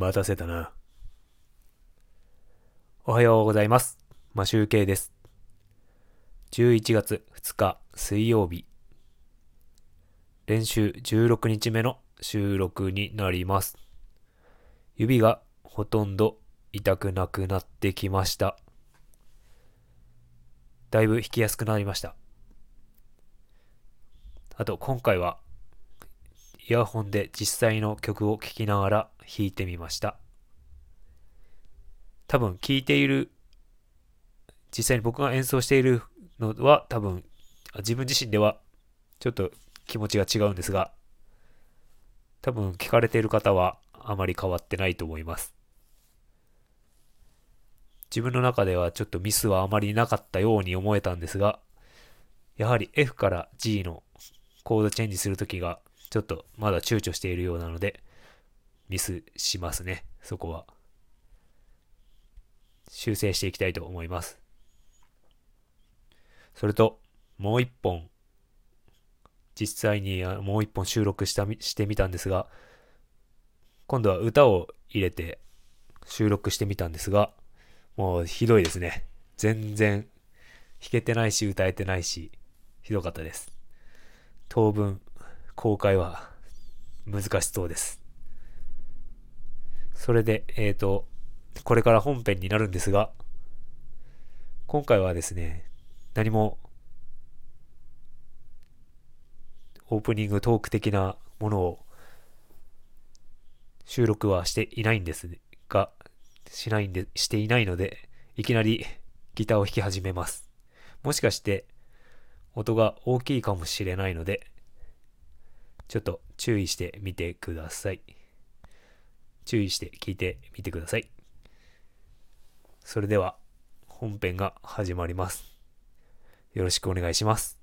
待たせたな。おはようございます。マシュウケイです。11月2日水曜日。練習16日目の収録になります。指がほとんど痛くなくなってきました。だいぶ弾きやすくなりました。あと今回はイヤホンで実際の曲を聴きながら弾いてみました。多分聴いている、実際に僕が演奏しているのは多分自分自身ではちょっと気持ちが違うんですが、多分聞かれている方はあまり変わってないと思います。自分の中ではちょっとミスはあまりなかったように思えたんですが、やはり F から G のコードチェンジするときがちょっとまだ躊躇しているようなので、ミスしますね、そこは。修正していきたいと思います。それと、もう一本、実際にもう一本収録したしてみたんですが、今度は歌を入れて収録してみたんですが、もうひどいですね。全然弾けてないし歌えてないし、ひどかったです。当分公開は難しそうです。それで、えっ、ー、と、これから本編になるんですが、今回はですね、何もオープニングトーク的なものを収録はしていないんですが、しないんで、していないので、いきなりギターを弾き始めます。もしかして音が大きいかもしれないので、ちょっと注意してみてください。注意して聞いてみてください。それでは本編が始まります。よろしくお願いします。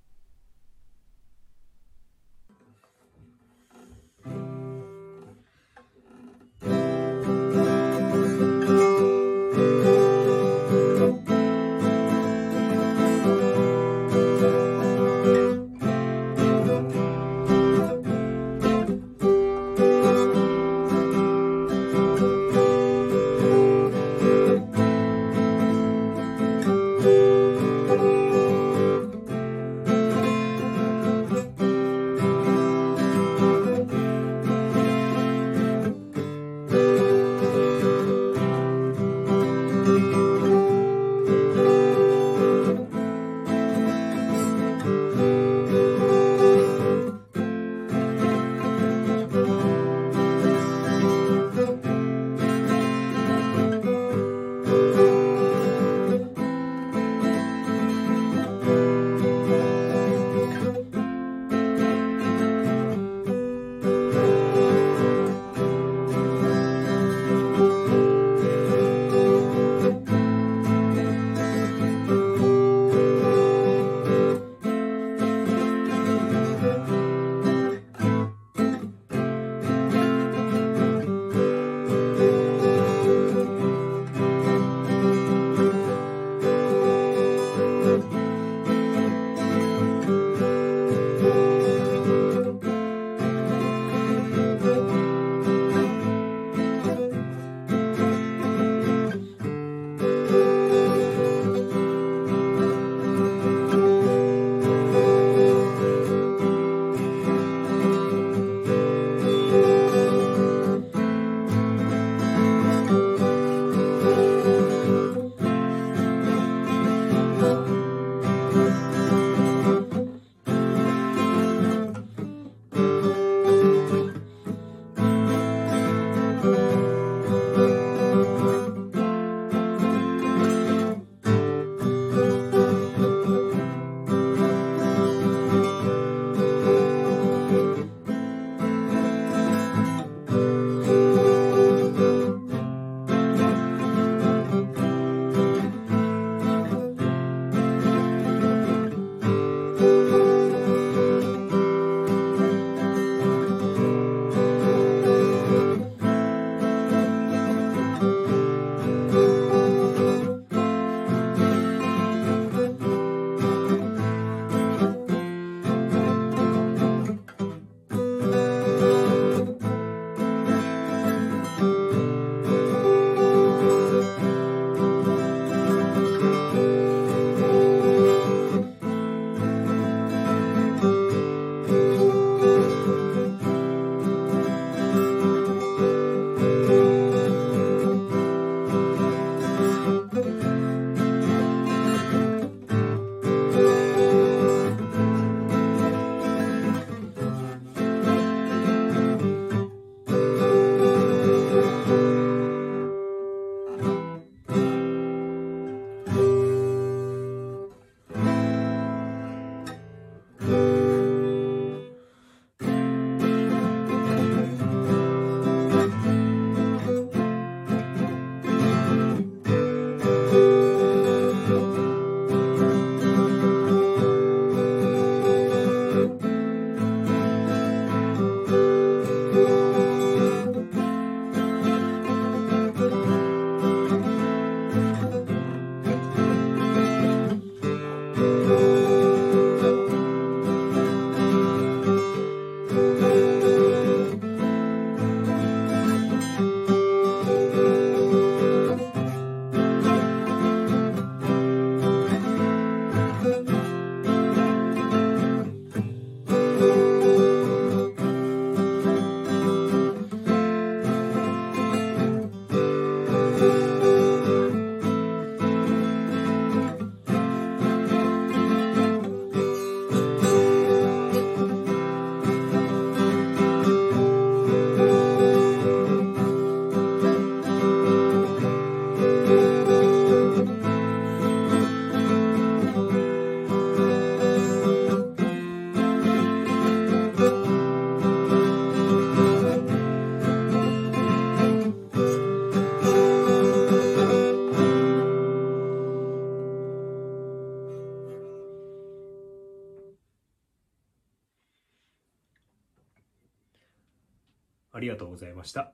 りがとうございました。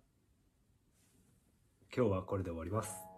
今日はこれで終わります。